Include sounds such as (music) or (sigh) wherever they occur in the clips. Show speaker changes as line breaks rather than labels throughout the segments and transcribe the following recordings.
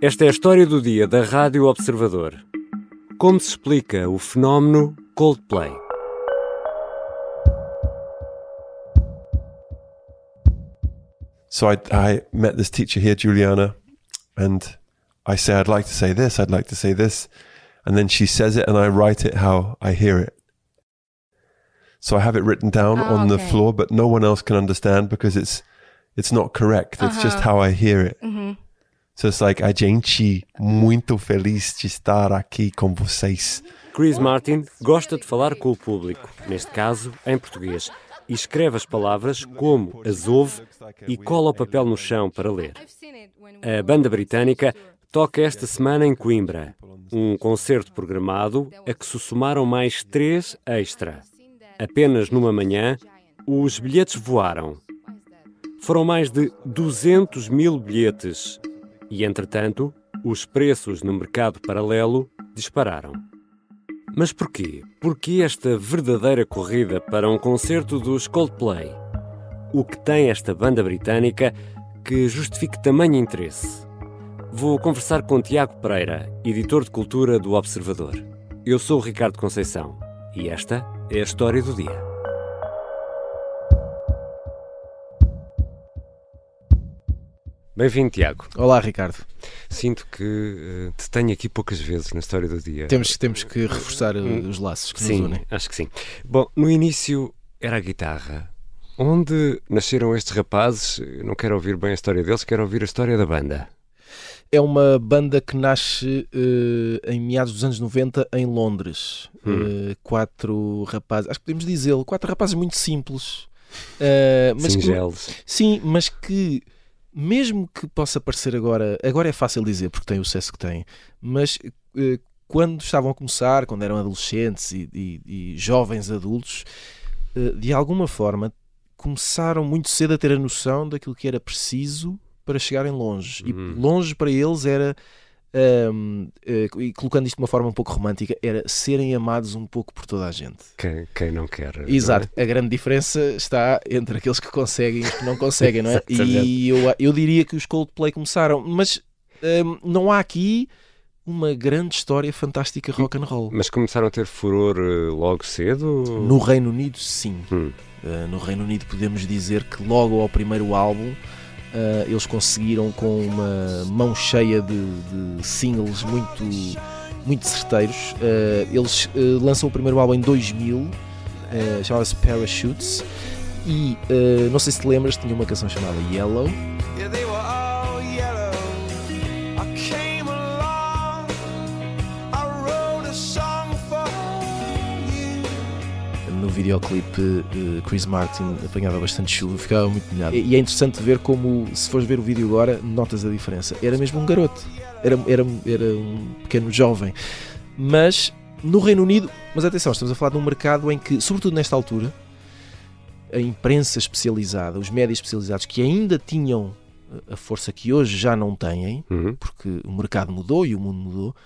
Esta é a história do dia da Rádio Observador. Como se explica o fenómeno Coldplay?
So I, I met this teacher here, Juliana, and I say, I'd like to say this, I'd like to say this. And then she says it, and I write it how I hear it. So I have it written down
Ah,
on the floor, but no one else can understand because it's it's not correct. It's just
Uh-huh.
how I hear it.
Mm-hmm.
So it's like a gente muito feliz de estar aqui com vocês.
Chris Martin gosta de falar com o público, neste caso em português, e escreve as palavras como as ouve e cola o papel no chão para ler. A banda britânica toca esta semana em Coimbra, um concerto programado a que se somaram mais três extra. Apenas numa manhã, os bilhetes voaram. Foram mais de 200 mil bilhetes e, entretanto, os preços no mercado paralelo dispararam. Mas porquê? Porquê esta verdadeira corrida para um concerto dos Coldplay? O que tem esta banda britânica que justifique tamanho interesse? Vou conversar com Tiago Pereira, editor de cultura do Observador. Eu sou o Ricardo Conceição e esta é a história do dia. Bem-vindo, Tiago.
Olá, Ricardo.
Sinto que eh, te tenho aqui poucas vezes na história do dia.
Temos, temos que reforçar uh, os laços que nos
Sim,
unem.
acho que sim. Bom, no início era a guitarra. Onde nasceram estes rapazes? Não quero ouvir bem a história deles, quero ouvir a história da banda.
É uma banda que nasce uh, em meados dos anos 90 em Londres.
Hum.
Uh, quatro rapazes, acho que podemos dizê-lo, quatro rapazes muito simples. Uh, mas que-
Singelos.
sim, mas que mesmo que possa parecer agora, agora é fácil dizer porque tem o sucesso que tem, mas eh, quando estavam a começar, quando eram adolescentes e, e- e jovens adultos, eh, de alguma forma começaram muito cedo a ter a noção daquilo que era preciso para chegarem longe. E
Uhum.
longe para eles era, ahm, eh, e colocando isto de uma forma um pouco romântica, era serem amados um pouco por toda a gente.
Quem, quem não quer. não é?
Exato, a grande diferença está entre aqueles que conseguem e os que não conseguem, não é? (laughs) E eu, eu diria que os Coldplay começaram, mas hum, não há aqui uma grande história fantástica rock and roll.
Mas começaram a ter furor eh, logo cedo?
No Reino Unido, sim.
Hum.
Uh, no Reino Unido podemos dizer que logo ao primeiro álbum uh, eles conseguiram com uma mão cheia de, de singles muito, muito certeiros. Uh, eles uh, lançam o primeiro álbum em 2000, uh, chamava-se Parachutes. E não sei se te lembras, tinha uma canção chamada Yellow.
Yeah,
videoclipe, uh, Chris Martin apanhava bastante chuva, ficava muito molhado. E, e é interessante ver como, se fores ver o vídeo agora, notas a diferença. Era mesmo um garoto, era, era, era um pequeno jovem. Mas no Reino Unido, mas atenção, estamos a falar de um mercado em que, sobretudo nesta altura, a imprensa especializada, os médias especializados que ainda tinham a força que hoje já não têm,
Uhum.
porque o mercado mudou e o mundo mudou,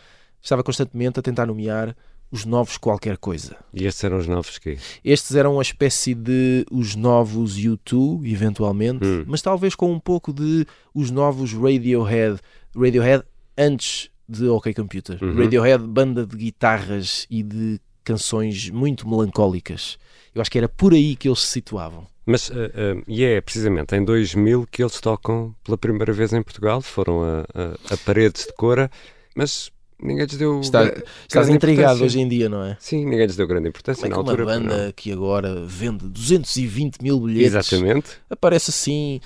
estava constantemente a tentar nomear os novos qualquer coisa.
E estes eram os novos que
Estes eram uma espécie de os novos U2, eventualmente,
Hum.
mas talvez com um pouco de os novos Radiohead. Radiohead antes de OK Computer.
Uhum.
Radiohead, banda de guitarras e de canções muito melancólicas. Eu acho que era por aí que eles se situavam.
Mas, eh, eh, e é precisamente em 2000 que eles tocam pela primeira vez em Portugal, foram a, a, a Paredes de Cora, mas ninguém lhes deu
Está- Estás
grande
intrigado hoje em dia, não é?
Sim, ninguém lhes deu grande importância
Como é
na
que uma
altura. pois
banda
não.
que agora vende 220 mil bilhetes
Exatamente.
aparece assim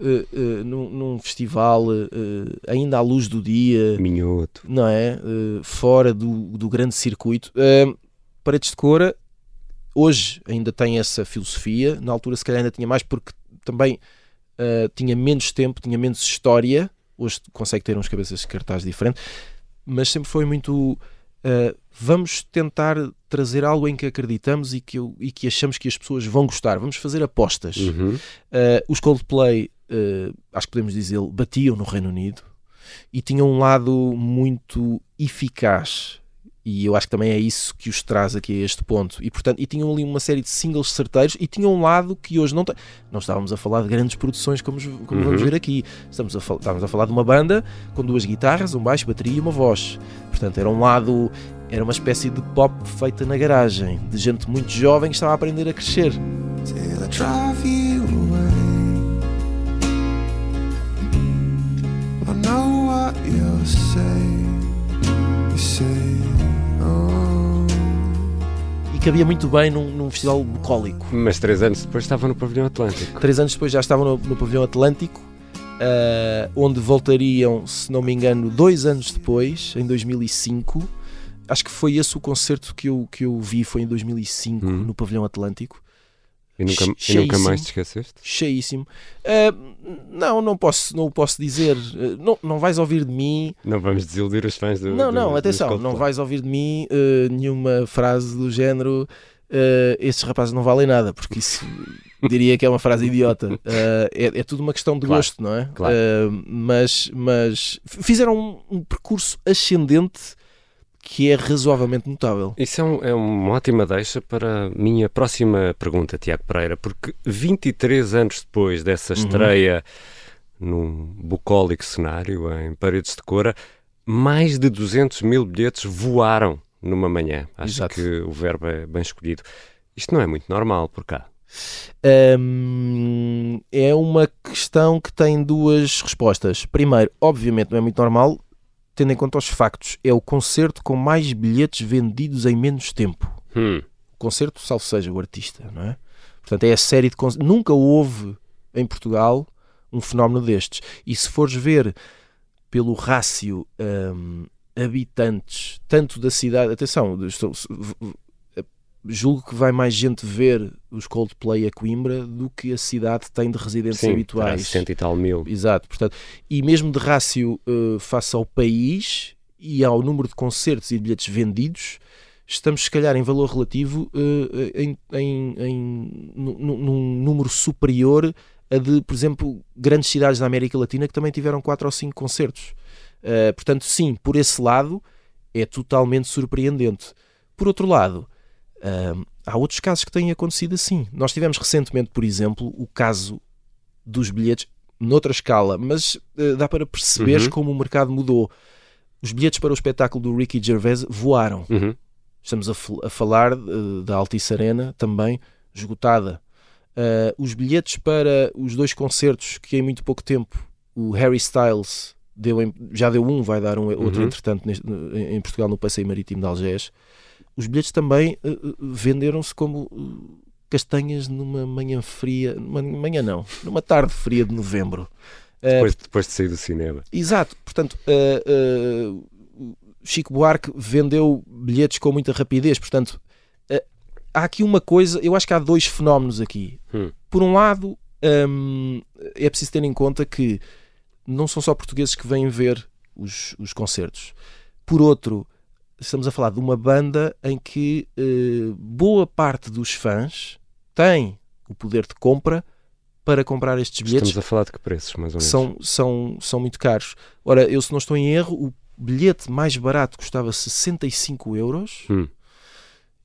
eh, eh, num, num festival eh, ainda à luz do dia,
Minhoto.
não é? Fora do, do grande circuito. Paredes de Cora hoje ainda tem essa filosofia, na altura se calhar ainda tinha mais porque também tinha menos tempo, tinha menos história, hoje consegue ter uns cabeças de cartaz diferentes, mas sempre foi muito eh, vamos tentar trazer algo em que acreditamos e que, e que achamos que as pessoas vão gostar, vamos fazer apostas.
Uhum.
Uh, os Coldplay, uh, acho que podemos dizer, batiam no Reino Unido e tinham um lado muito eficaz E eu acho que também é isso que os traz aqui a este ponto. E, portanto, e tinham ali uma série de singles certeiros e tinham um lado que hoje não tem. Não estávamos a falar de grandes produções como, como vamos ver aqui. Estamos a, estávamos a falar de uma banda com duas guitarras, um baixo, bateria e uma voz. Portanto, era um lado. Era uma espécie de pop feita na garagem, de gente muito jovem que estava a aprender a crescer.
till I drive you away. I know what.
E cabia muito bem num, num festival bucólico.
Mas três anos depois estava no Pavilhão Atlântico.
Três anos depois já estavam no, no Pavilhão Atlântico, ah, onde voltariam, se não me engano, dois anos depois, em 2005. Acho que foi esse o concerto que eu, que eu vi, foi em 2005,
Hum.
no Pavilhão Atlântico.
E nunca, e nunca mais te esqueceste?
Cheíssimo. Ah, não, não posso, não o posso dizer. Ah, não, não vais ouvir de mim.
Não vamos desiludir os fãs do.
Não,
do-
não,
dos
atenção,
Coldplay.
não vais ouvir de mim ah, nenhuma frase do género. estes rapazes não valem nada, porque isso (laughs) diria que é uma frase idiota. É, é tudo uma questão de
Claro,
gosto, não é?
claro.
Mas, mas fizeram um, um percurso ascendente que é razoavelmente notável.
Isso é, um- é uma ótima deixa para a minha próxima pergunta, Tiago Pereira, porque 23 anos depois dessa
Uhum.
estreia num bucólico cenário em Paredes de Cora, mais de 200 mil bilhetes voaram numa manhã. Acho
Exato.
que o verbo é bem escolhido. Isto não é muito normal por cá.
Hum, é uma questão que tem duas respostas. Primeiro, obviamente não é muito normal, tendo em conta os factos. É o concerto com mais bilhetes vendidos em menos tempo.
Hum,
O concerto, salvo seja o artista, não é? Portanto, é a série de concertos. Nunca houve em Portugal um fenómeno destes. E se fores ver pelo rácio hum, habitantes, tanto da cidade, atenção, estou- julgo que vai mais gente ver os Coldplay a Coimbra do que a cidade tem de residentes
sim,
habituais.
terá 60 e tal mil.
Exato, portanto, e mesmo de rácio eh, face ao país e ao número de concertos e bilhetes vendidos, estamos se calhar em valor relativo eh, em, em- em- nu- nu- num número superior a de, por exemplo, grandes cidades da América Latina que também tiveram quatro ou cinco concertos. Eh, portanto, sim, por esse lado é totalmente surpreendente. Por outro lado, há outros casos que têm acontecido assim. Nós tivemos recentemente, por exemplo, o caso dos bilhetes noutra escala, mas eh, dá para perceber
Uhum.
como o mercado mudou. Os bilhetes para o espetáculo do Ricky Gervais voaram.
Uhum.
Estamos a, a falar eh, da Altice Arena também esgotada. Eh, os bilhetes para os dois concertos que em muito pouco tempo o Harry Styles deu em- já deu um, vai dar um outro
Uhum.
entretanto neste- em Portugal no Passeio Marítimo de Algés. Os bilhetes também eh, venderam-se como eh, castanhas numa manhã fria, numa manhã não, numa tarde fria de novembro.
Depois, depois de sair do cinema.
Exato, portanto, uh, uh, Chico Buarque vendeu bilhetes com muita rapidez, portanto, uh, há aqui uma coisa, eu acho que há dois fenómenos aqui.
Hum.
Por um lado, um, é preciso ter em conta que não são só portugueses que vêm ver os, os concertos. Por outro, estamos a falar de uma banda em que uh, boa parte dos fãs tem o poder de compra para comprar estes bilhetes
Estamos a falar de que preços, mais ou menos?
são, são, são muito caros. Ora, eu se não estou em erro, o bilhete mais barato custava 65 euros
Hum.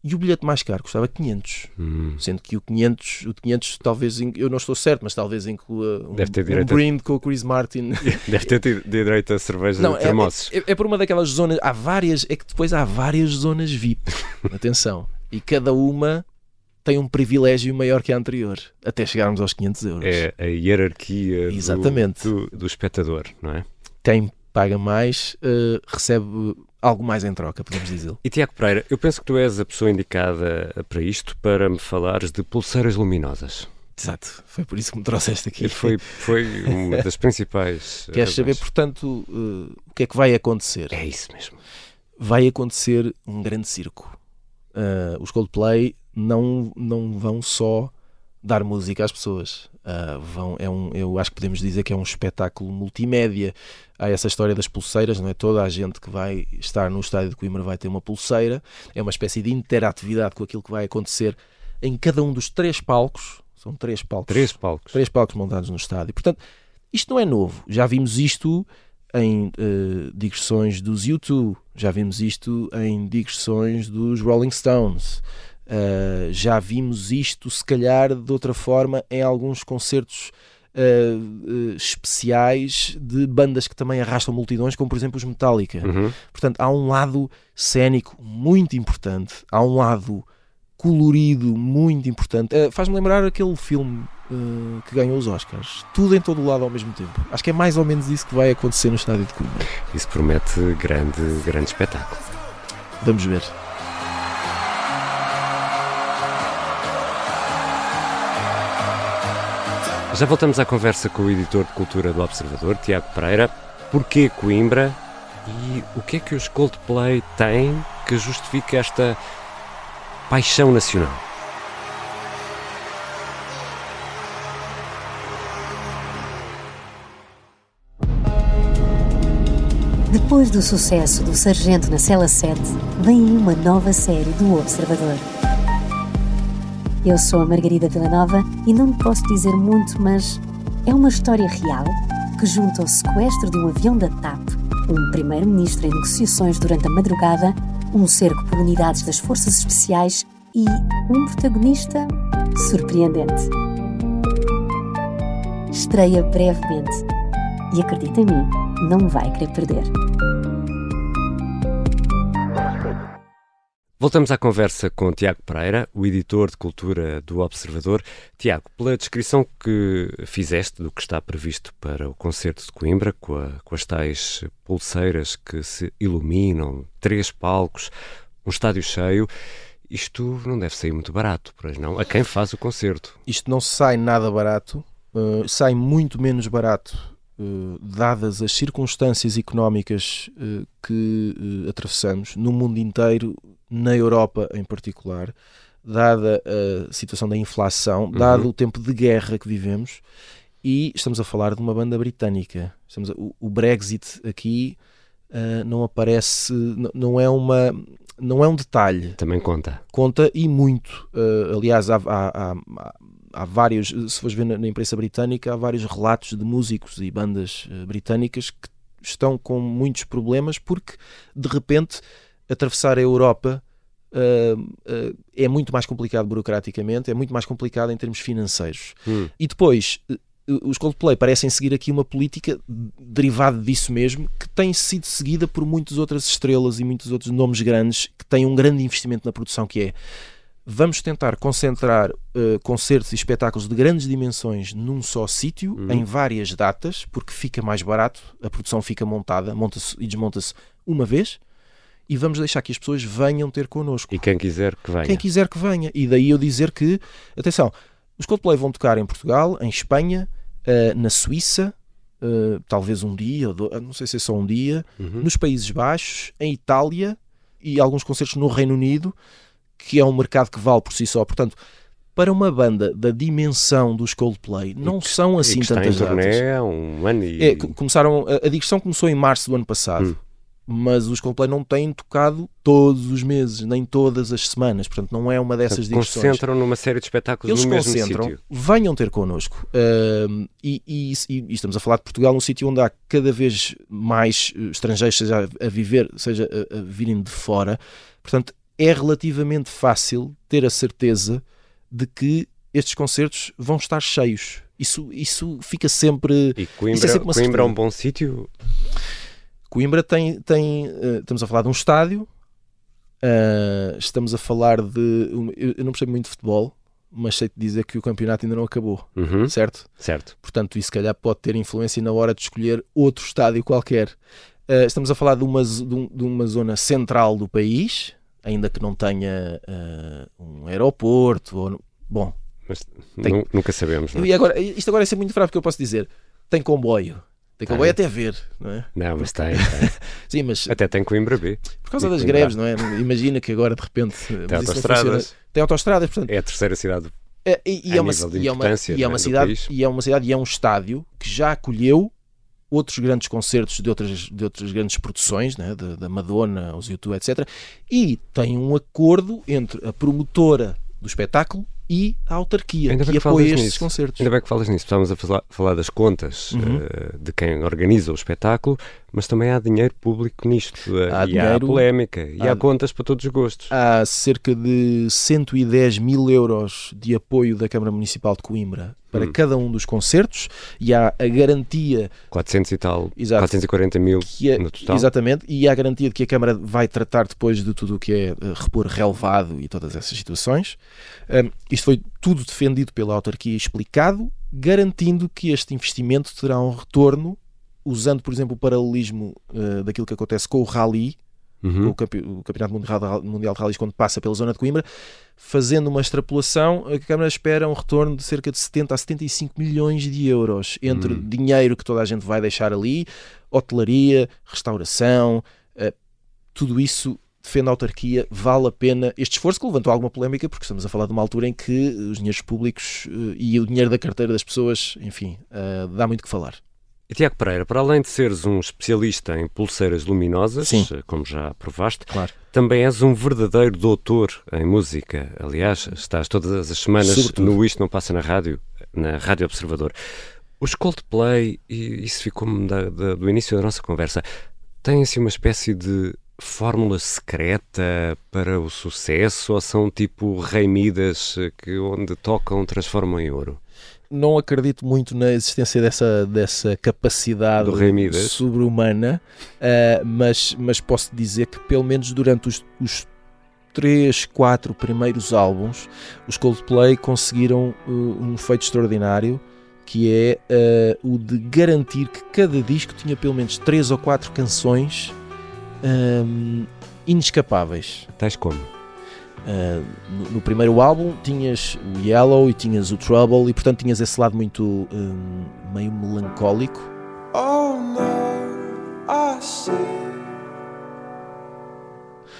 E o bilhete mais caro custava 500.
Hum.
Sendo que o 500, o 500 talvez, eu não estou certo, mas talvez inclua um,
Deve ter
um
direito a-
brinde com o Chris Martin. (laughs)
Deve ter direito a cerveja
Não,
de
é,
termossos.
é, é por uma daquelas zonas, há várias, é que depois há várias zonas VIP. (laughs) Atenção. E cada uma tem um privilégio maior que a anterior, até chegarmos aos 500 euros.
É a hierarquia do-
Exatamente.
Do, do espectador, não é?
Quem paga mais eh, recebe algo mais em troca, podemos dizer.
E Tiago Pereira, eu penso que tu és a pessoa indicada para isto, para me falares de pulseiras luminosas.
Exato, foi por isso que me trouxeste aqui.
Foi, foi uma das (laughs) principais.
Queres saber, portanto, eh, o que é que vai acontecer?
É isso mesmo.
Vai acontecer um grande circo. Eh, os Coldplay não, não vão só dar música às pessoas. Ah, vão, é um, eu acho que podemos dizer que é um espetáculo multimédia. Há essa história das pulseiras, não é? Toda a gente que vai estar no estádio de Coimbra vai ter uma pulseira. É uma espécie de interatividade com aquilo que vai acontecer em cada um dos três palcos. São três palcos.
Três palcos.
três palcos montados no estádio. Portanto, isto não é novo. Já vimos isto em uh, digressões dos U2, já vimos isto em digressões dos Rolling Stones, uh, já vimos isto, se calhar, de outra forma, em alguns concertos uh, especiais de bandas que também arrastam multidões, como por exemplo os Metallica.
Uhum.
Portanto, há um lado cénico muito importante, há um lado colorido muito importante. Uh, Faz-me lembrar aquele filme uh, que ganhou os Oscars. Tudo em todo o lado ao mesmo tempo. Acho que é mais ou menos isso que vai acontecer no estádio de Coimbra.
Isso promete grande, grande espetáculo.
Vamos ver.
Já voltamos à conversa com o editor de cultura do Observador, Tiago Pereira. Porquê Coimbra e o que é que os Coldplay têm que justifique esta paixão nacional?
Depois do sucesso do Sargento na Cela 7, vem uma nova série do Observador. Eu sou a Margarida Villanova e não lhe posso dizer muito, mas é uma história real que junta o sequestro de um avião da TAP, um primeiro-ministro em negociações durante a madrugada, um cerco por unidades das forças especiais e um protagonista surpreendente. Estreia brevemente e acredita em mim, não vai querer perder.
Voltamos à conversa com Tiago Pereira, o editor de cultura do Observador. Tiago, pela descrição que fizeste do que está previsto para o concerto de Coimbra, com, a, com as tais pulseiras que se iluminam, três palcos, um estádio cheio, isto não deve sair muito barato, pois não? A quem faz o concerto?
Isto não sai nada barato, uh, sai muito menos barato, dadas as circunstâncias económicas uh, que atravessamos no mundo inteiro, na Europa em particular, dada a situação da inflação, dado o tempo de guerra que vivemos, e estamos a falar de uma banda britânica. Estamos a- o, o Brexit aqui não aparece, n- não é uma. Não é um detalhe,
Também conta.
conta e muito. Uh, aliás, há, há, há, há vários, se fores ver na, na imprensa britânica, há vários relatos de músicos e bandas uh, britânicas que estão com muitos problemas porque, de repente, atravessar a Europa uh, uh, é muito mais complicado burocraticamente, é muito mais complicado em termos financeiros.
Hum.
E depois, uh, os Coldplay parecem seguir aqui uma política derivada disso mesmo, que tem sido seguida por muitas outras estrelas e muitos outros nomes grandes que têm um grande investimento na produção, que é vamos tentar concentrar uh, concertos e espetáculos de grandes dimensões num só sítio,
Uhum.
em várias datas, porque fica mais barato, a produção fica montada, monta-se e desmonta-se uma vez, e vamos deixar que as pessoas venham ter connosco.
E quem quiser que venha.
Quem quiser que venha. E daí eu dizer que, atenção, os Coldplay vão tocar em Portugal, em Espanha, eh, na Suíça, eh, talvez um dia, não sei se é só um dia,
Uhum.
nos Países Baixos, em Itália e alguns concertos no Reino Unido, que é um mercado que vale por si só. Portanto, para uma banda da dimensão dos Coldplay, não
que-
são assim
que está em
tantas
turnê
datas.
há um ano e...
É, co- começaram, a, a digressão começou em março do ano passado,
Hum.
mas os Coldplay não têm tocado todos os meses, nem todas as semanas, portanto não é uma dessas
Portanto,
digressões.
concentram numa série de espetáculos
Eles
no mesmo
concentram,
sítio.
venham ter connosco. Ahm, e, e- e- e estamos a falar de Portugal, num sítio onde há cada vez mais eh, estrangeiros, seja a, a viver, seja a, a virem de fora. Portanto, é relativamente fácil ter a certeza de que estes concertos vão estar cheios. Isso, isso fica sempre.
E
Isso
Coimbra,
é sempre
Coimbra é um bom sítio?
Coimbra tem, tem eh, estamos a falar de um estádio, ah, estamos a falar de. um- Eu, eu não percebo muito de futebol, mas sei-te dizer que o campeonato ainda não acabou,
Uhum.
certo?
Certo.
Portanto, isso se calhar pode ter influência na hora de escolher outro estádio qualquer. Ah, estamos a falar de uma, de um- de uma zona central do país, ainda que não tenha ah, um aeroporto. Ou, bom,
Mas
Tem-
nu- nunca sabemos, não é?
e agora, isto agora é ser muito fraco porque eu posso dizer: tem comboio. Tem comboio
Tem.
até ver, não é?
Não, mas tem, (laughs) tem.
Sim, mas
Até tem Coimbra B.
por causa
E
das
Coimbra.
greves, não é? Imagina que agora de repente
Tem autostradas.
Tem autostradas, portanto,
É a terceira cidade.
É, e, e é uma, e é uma, e é uma cidade e é uma cidade e é um estádio que já acolheu outros grandes concertos de outras, de outras grandes produções, né, da, Madonna, os YouTube, etc. E tem um acordo entre a promotora do espetáculo e a autarquia
Ainda
que apoia estes
nisso.
concertos.
Ainda bem que falas nisso. Estávamos a falar, falar das contas
Uhum.
eh, de quem organiza o espetáculo, mas também há dinheiro público nisto. eh,
Há
e há
dinheiro-
polémica. E
há-
há contas para todos os gostos.
Há cerca de 110 mil euros de apoio da Câmara Municipal de Coimbra para
Hum.
cada um dos concertos e há a garantia
400 e tal,
Exato.
440 mil
é,
no total.
exatamente e há a garantia de que a Câmara vai tratar depois de tudo o que é eh, repor relevado e todas essas situações. Um, isto foi tudo defendido pela autarquia e explicado, garantindo que este investimento terá um retorno usando, por exemplo, o paralelismo eh, daquilo que acontece com o Rally,
Uhum.
o, campe- o Campeonato Mundial, Mundial de Rallys quando passa pela zona de Coimbra, fazendo uma extrapolação, a Câmara espera um retorno de cerca de 70 a 75 milhões de euros entre
Hum.
dinheiro que toda a gente vai deixar ali, hotelaria, restauração, eh, tudo isso defende a autarquia, vale a pena este esforço que levantou alguma polémica, porque estamos a falar de uma altura em que os dinheiros públicos eh, e o dinheiro da carteira das pessoas, enfim, eh, dá muito que falar.
Tiago Pereira, para além de seres um especialista em pulseiras luminosas,
Sim.
eh, como já provaste,
Claro.
também és um verdadeiro doutor em música. Aliás, estás todas as semanas
Sobretudo.
no Isto Não Passa na Rádio, na Rádio Observador. Os Coldplay, e isso ficou-me do início da nossa conversa, têm assim uma espécie de fórmula secreta para o sucesso ou são tipo rei Midas eh, que onde tocam transformam em ouro?
Não acredito muito na existência dessa, dessa capacidade sobre-humana, ah, mas, mas posso dizer que pelo menos durante os, os três, quatro primeiros álbuns, os Coldplay conseguiram uh, um feito extraordinário que é ah, o de garantir que cada disco tinha pelo menos três ou quatro canções ahm, inescapáveis.
Tais como?
Uh, no, no primeiro álbum tinhas o Yellow e tinhas o Trouble e portanto tinhas esse lado muito um, meio melancólico
Oh no, I see.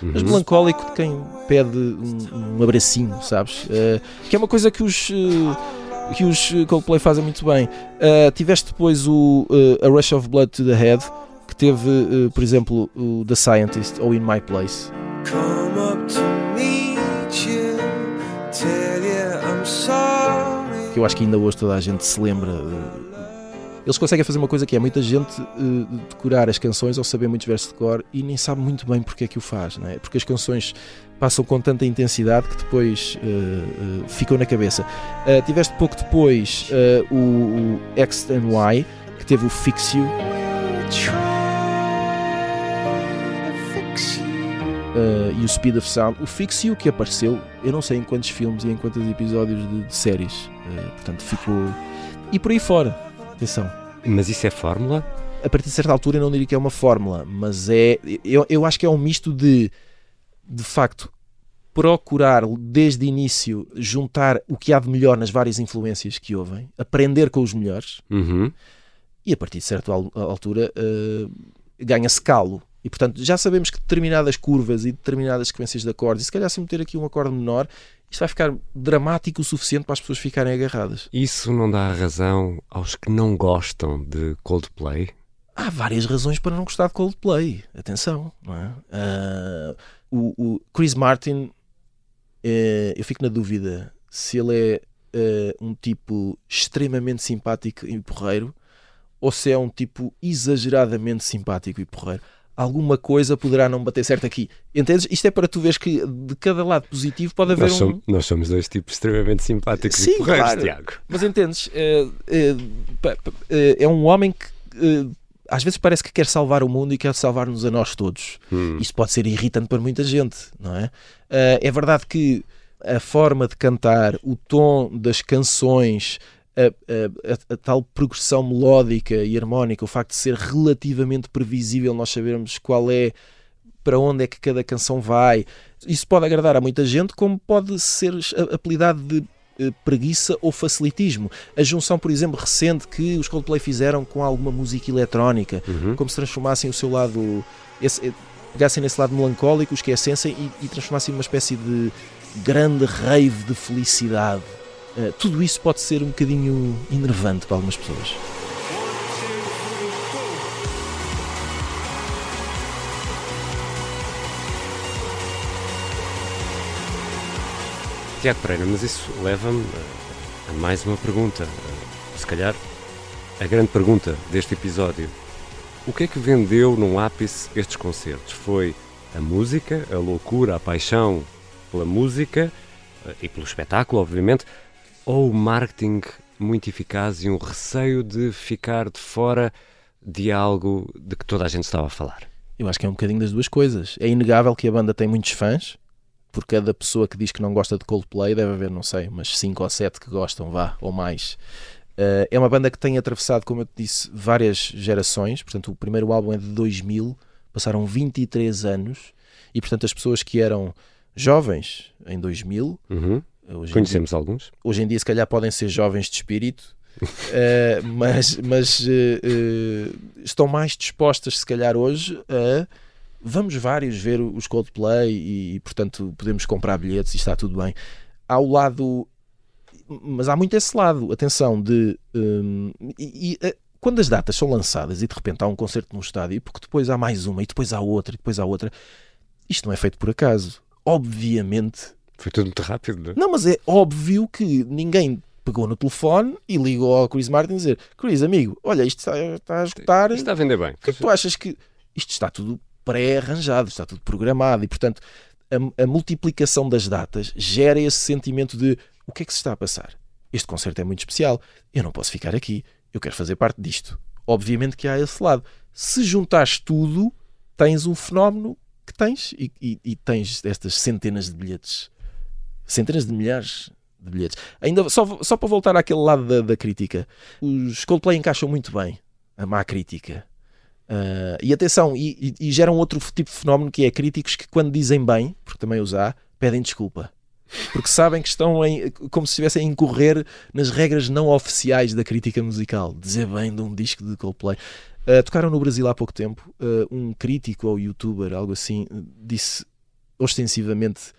mas
Uhum.
melancólico de quem pede um, um abracinho, sabes? Uh, que é uma coisa que os uh, que os Coldplay fazem muito bem. Uh, tiveste depois o uh, A Rush of Blood to the Head que teve, uh, por exemplo, o The Scientist ou In My Place.
Come up to
que eu acho que ainda hoje toda a gente se lembra. eh, Eles conseguem fazer uma coisa que é muita gente eh, decorar as canções ou saber muitos versos de cor e nem sabe muito bem porque é que o faz, não é? Porque as canções passam com tanta intensidade que depois eh, eh, ficam na cabeça. Tiveste pouco depois o, o X and Y, que teve o Fix You, eh, e o Speed of Sound. O Fix You que apareceu, eu não sei em quantos filmes e em quantos episódios de, de séries. Eh, portanto, ficou. E por aí fora. Atenção.
Mas isso é fórmula?
a partir de certa altura eu não diria que é uma fórmula, mas é eu, eu acho que é um misto de de facto procurar desde o início juntar o que há de melhor nas várias influências que ouvem, aprender com os melhores
Uhum.
e a partir de certa al- altura eh, ganha-se calo. E portanto já sabemos que determinadas curvas e determinadas sequências de acordes, e se calhar se meter aqui um acorde menor, isto vai ficar dramático o suficiente para as pessoas ficarem agarradas.
Isso não dá razão aos que não gostam de Coldplay?
Há várias razões para não gostar de Coldplay. Atenção, não é? Ah, o, o Chris Martin, eh, eu fico na dúvida se ele é eh, um tipo extremamente simpático e porreiro ou se é um tipo exageradamente simpático e porreiro. Alguma coisa poderá não bater certo aqui. Entendes? Isto é para tu veres que de cada lado positivo pode haver
Nós
um.
somos, nós somos dois tipos extremamente simpáticos
Sim,
e porreiros,
claro.
Tiago.
Mas entendes? É, é, é- um homem que é, às vezes parece que quer salvar o mundo e quer salvar-nos a nós todos.
Hum.
Isso pode ser irritante para muita gente, não é? É verdade que a forma de cantar, o tom das canções, a, a- a- tal progressão melódica e harmónica, o facto de ser relativamente previsível, nós sabermos qual é para onde é que cada canção vai. Isso pode agradar a muita gente, como pode ser a- apelidado de eh, preguiça ou facilitismo. A junção, por exemplo, recente que os Coldplay fizeram com alguma música eletrónica,
Uhum.
como se transformassem o seu lado, esse, eh, pegassem nesse lado melancólico, esquecessem e, e transformassem numa espécie de grande rave de felicidade. Eh, tudo isso pode ser um bocadinho enervante para algumas pessoas.
Tiago Pereira, mas isso leva-me a, a mais uma pergunta. Se calhar a grande pergunta deste episódio. O que é que vendeu num ápice estes concertos? Foi a música, a loucura, a paixão pela música eh, e pelo espetáculo, obviamente, ou o marketing muito eficaz e um receio de ficar de fora de algo de que toda a gente estava a falar?
Eu acho que é um bocadinho das duas coisas. É inegável que a banda tem muitos fãs, por cada pessoa que diz que não gosta de Coldplay, deve haver, não sei, umas 5 ou 7 que gostam, vá, ou mais. Uh, é uma banda que tem atravessado, como eu te disse, várias gerações. Portanto, o primeiro álbum é de 2000, passaram 23 anos, e portanto, as pessoas que eram jovens em 2000.
Uhum. Conhecemos
dia,
alguns.
Hoje em dia, se calhar, podem ser jovens de espírito, uh, (laughs) mas, mas uh, estão mais dispostas, se calhar, hoje a vamos vários ver os Coldplay e, portanto, podemos comprar bilhetes e está tudo bem. Há o lado. Mas há muito esse lado, atenção, de. Um, e, e, quando as datas são lançadas e de repente há um concerto num estádio, porque depois há mais uma, e depois há outra, e depois há outra, isto não é feito por acaso. Obviamente.
Foi tudo muito rápido, não é?
Não, mas é óbvio que ninguém pegou no telefone e ligou ao Chris Martin e dizer: Chris, amigo, olha, isto está, está a esgotar.
Isto está a vender bem.
O que é que tu achas que isto está tudo pré-arranjado, está tudo programado e, portanto, a, a, multiplicação das datas gera esse sentimento de o que é que se está a passar? Este concerto é muito especial, eu não posso ficar aqui, eu quero fazer parte disto. Obviamente que há esse lado. Se juntares tudo, tens um fenómeno que tens e, e, e tens estas centenas de bilhetes, centenas de milhares de bilhetes. Ainda só, só para voltar àquele lado da, da crítica, os Coldplay encaixam muito bem a má crítica Uh, e atenção, e, e, e geram outro tipo de fenómeno que é críticos que, quando dizem bem, porque também os há, pedem desculpa. Porque sabem que estão em, como se estivessem a incorrer nas regras não oficiais da crítica musical. Dizer bem de um disco de Coldplay. Uh, tocaram no Brasil há pouco tempo. Uh, um crítico ou youtuber, algo assim, disse ostensivamente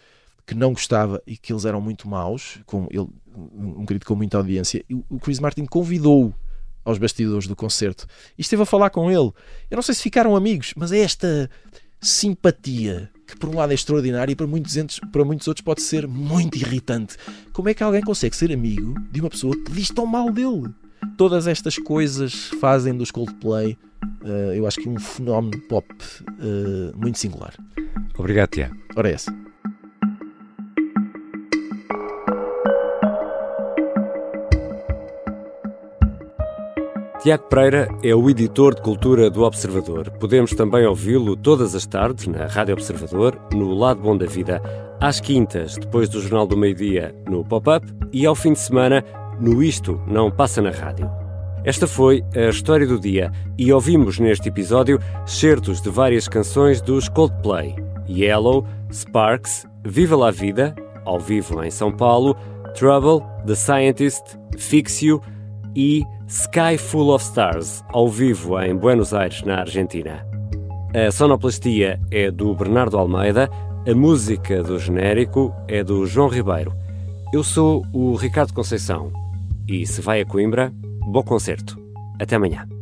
que não gostava e que eles eram muito maus. Com ele, um crítico com muita audiência. E o Chris Martin convidou-o aos bastidores do concerto e esteve a falar com ele. Eu não sei se ficaram amigos, mas é esta simpatia que por um lado é extraordinária e para muitos, para muitos outros pode ser muito irritante. Como é que alguém consegue ser amigo de uma pessoa que diz tão mal dele? Todas estas coisas fazem dos Coldplay, uh, eu acho que um fenómeno pop uh, muito singular.
Obrigado, Tiago.
Ora, é essa.
Tiago Pereira é o editor de cultura do Observador. Podemos também ouvi-lo todas as tardes na Rádio Observador, no Lado Bom da Vida, às quintas, depois do Jornal do Meio-Dia, no Pop-Up e ao fim de semana, no Isto Não Passa na Rádio. Esta foi a história do dia e ouvimos neste episódio certos de várias canções dos Coldplay: Yellow, Sparks, Viva la Vida, ao vivo em São Paulo, Trouble, The Scientist, Fix You e Sky Full of Stars, ao vivo em Buenos Aires, na Argentina. A sonoplastia é do Bernardo Almeida, a música do genérico é do João Ribeiro. Eu sou o Ricardo Conceição e se vai a Coimbra, bom concerto. Até amanhã.